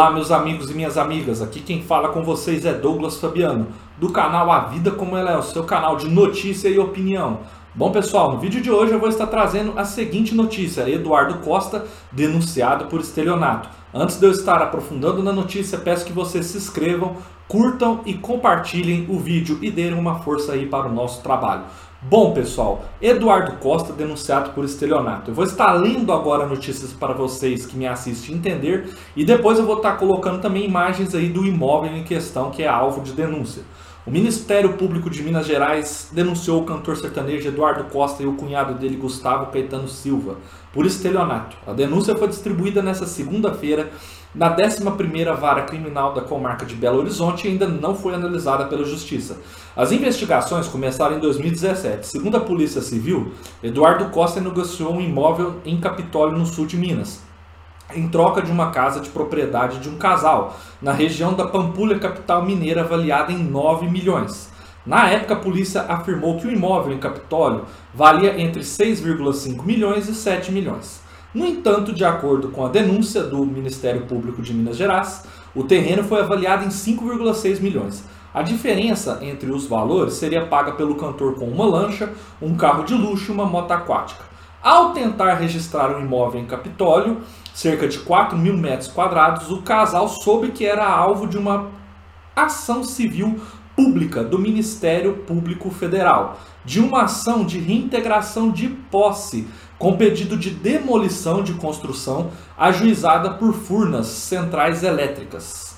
Olá, meus amigos e minhas amigas. Aqui quem fala com vocês é Douglas Fabiano, do canal A Vida Como Ela É, o seu canal de notícia e opinião. Bom, pessoal, no vídeo de hoje eu vou estar trazendo a seguinte notícia: Eduardo Costa denunciado por estelionato. Antes de eu estar aprofundando na notícia, peço que vocês se inscrevam, curtam e compartilhem o vídeo e deem uma força aí para o nosso trabalho. Bom, pessoal, Eduardo Costa denunciado por estelionato. Eu vou estar lendo agora notícias para vocês que me assistem entender e depois eu vou estar colocando também imagens aí do imóvel em questão que é alvo de denúncia. O Ministério Público de Minas Gerais denunciou o cantor sertanejo Eduardo Costa e o cunhado dele Gustavo Caetano Silva por estelionato. A denúncia foi distribuída nesta segunda-feira na 11ª Vara Criminal da Comarca de Belo Horizonte e ainda não foi analisada pela Justiça. As investigações começaram em 2017. Segundo a Polícia Civil, Eduardo Costa negociou um imóvel em Capitólio, no sul de Minas em troca de uma casa de propriedade de um casal, na região da Pampulha, capital mineira, avaliada em 9 milhões. Na época, a polícia afirmou que o imóvel em Capitólio valia entre 6,5 milhões e 7 milhões. No entanto, de acordo com a denúncia do Ministério Público de Minas Gerais, o terreno foi avaliado em 5,6 milhões. A diferença entre os valores seria paga pelo cantor com uma lancha, um carro de luxo e uma moto aquática. Ao tentar registrar um imóvel em Capitólio, cerca de 4 mil metros quadrados, o casal soube que era alvo de uma ação civil pública do Ministério Público Federal, de uma ação de reintegração de posse, com pedido de demolição de construção ajuizada por Furnas Centrais Elétricas.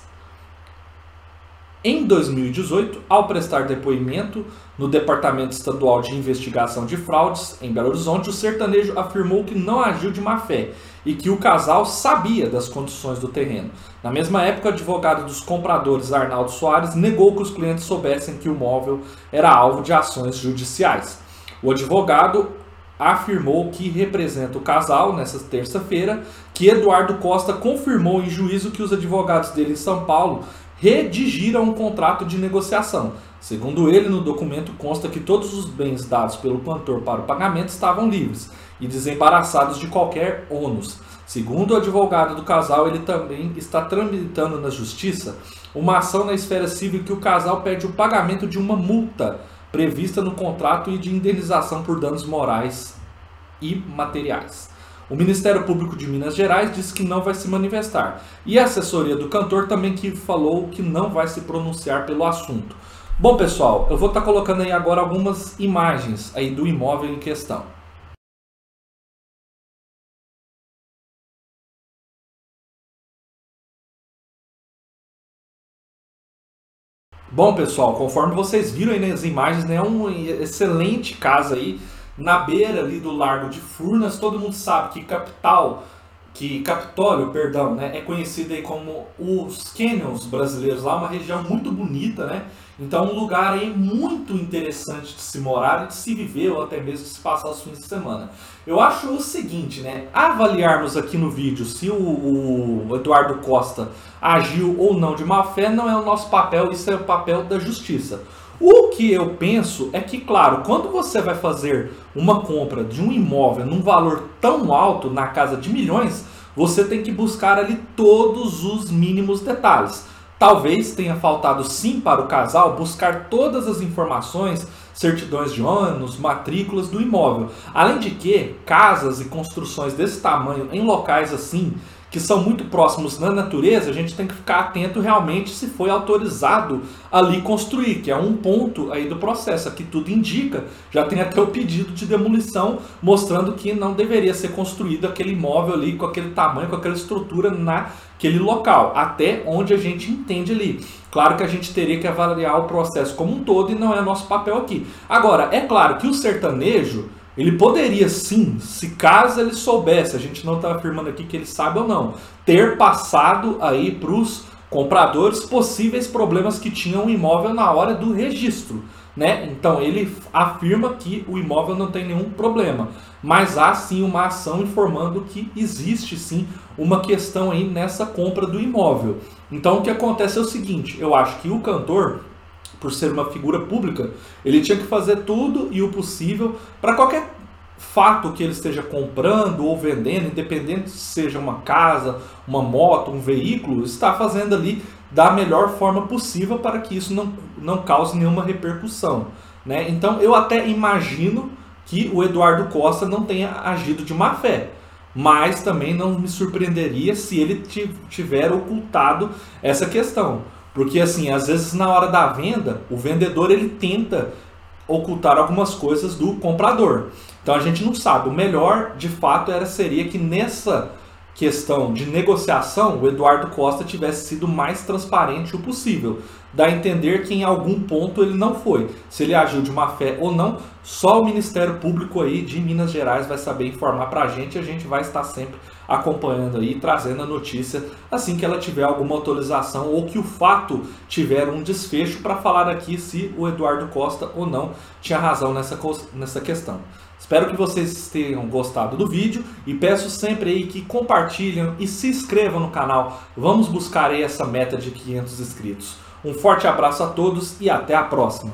Em 2018, ao prestar depoimento no Departamento Estadual de Investigação de Fraudes, em Belo Horizonte, o sertanejo afirmou que não agiu de má fé e que o casal sabia das condições do terreno. Na mesma época, o advogado dos compradores, Arnaldo Soares, negou que os clientes soubessem que o móvel era alvo de ações judiciais. O advogado afirmou que representa o casal nessa terça-feira, que Eduardo Costa confirmou em juízo que os advogados dele em São Paulo redigiram um contrato de negociação. Segundo ele, no documento consta que todos os bens dados pelo cantor para o pagamento estavam livres e desembaraçados de qualquer ônus. Segundo o advogado do casal, ele também está tramitando na justiça uma ação na esfera civil que o casal pede o pagamento de uma multa prevista no contrato e de indenização por danos morais e materiais. O Ministério Público de Minas Gerais disse que não vai se manifestar. E a assessoria do cantor também que falou que não vai se pronunciar pelo assunto. Bom, pessoal, eu vou estar tá colocando aí agora algumas imagens aí do imóvel em questão. Bom, pessoal, conforme vocês viram aí nas imagens, né, é uma excelente casa aí na beira ali do Largo de Furnas, todo mundo sabe que capital, que Capitólio, perdão, né, é conhecido aí como os canyons brasileiros lá, uma região muito bonita, né? Então um lugar aí muito interessante de se morar e de se viver ou até mesmo de se passar os fins de semana. Eu acho o seguinte, né? Avaliarmos aqui no vídeo se o, o Eduardo Costa agiu ou não de má fé não é o nosso papel, isso é o papel da justiça. O que eu penso é que, claro, quando você vai fazer uma compra de um imóvel num valor tão alto, na casa de milhões, você tem que buscar ali todos os mínimos detalhes. Talvez tenha faltado sim para o casal buscar todas as informações, certidões de ônus, matrículas do imóvel. Além de que, casas e construções desse tamanho em locais assim que são muito próximos na natureza, a gente tem que ficar atento realmente se foi autorizado ali construir, que é um ponto aí do processo. Aqui tudo indica, já tem até o pedido de demolição mostrando que não deveria ser construído aquele imóvel ali com aquele tamanho, com aquela estrutura naquele local, até onde a gente entende ali. Claro que a gente teria que avaliar o processo como um todo e não é nosso papel aqui. Agora, é claro que o sertanejo ele poderia sim, se caso ele soubesse, a gente não está afirmando aqui que ele sabe ou não, ter passado aí para os compradores possíveis problemas que tinham o imóvel na hora do registro. Né? Então ele afirma que o imóvel não tem nenhum problema, mas há sim uma ação informando que existe sim uma questão aí nessa compra do imóvel. Então o que acontece é o seguinte: eu acho que o cantor por ser uma figura pública, ele tinha que fazer tudo e o possível para qualquer fato que ele esteja comprando ou vendendo, independente se seja uma casa, uma moto, um veículo, está fazendo ali da melhor forma possível para que isso não, não cause nenhuma repercussão. Né? Então eu até imagino que o Eduardo Costa não tenha agido de má fé, mas também não me surpreenderia se ele tiver ocultado essa questão. Porque assim, às vezes na hora da venda, o vendedor ele tenta ocultar algumas coisas do comprador. Então a gente não sabe. O melhor, de fato, era seria que nessa questão de negociação, o Eduardo Costa tivesse sido mais transparente o possível. Dá a entender que em algum ponto ele não foi. Se ele agiu de má fé ou não, só o Ministério Público aí de Minas Gerais vai saber informar para a gente e a gente vai estar sempre acompanhando aí, trazendo a notícia assim que ela tiver alguma atualização ou que o fato tiver um desfecho para falar aqui se o Eduardo Costa ou não tinha razão nessa, nessa questão. Espero que vocês tenham gostado do vídeo e peço sempre aí que compartilhem e se inscrevam no canal. Vamos buscar aí essa meta de 500 inscritos. Um forte abraço a todos e até a próxima.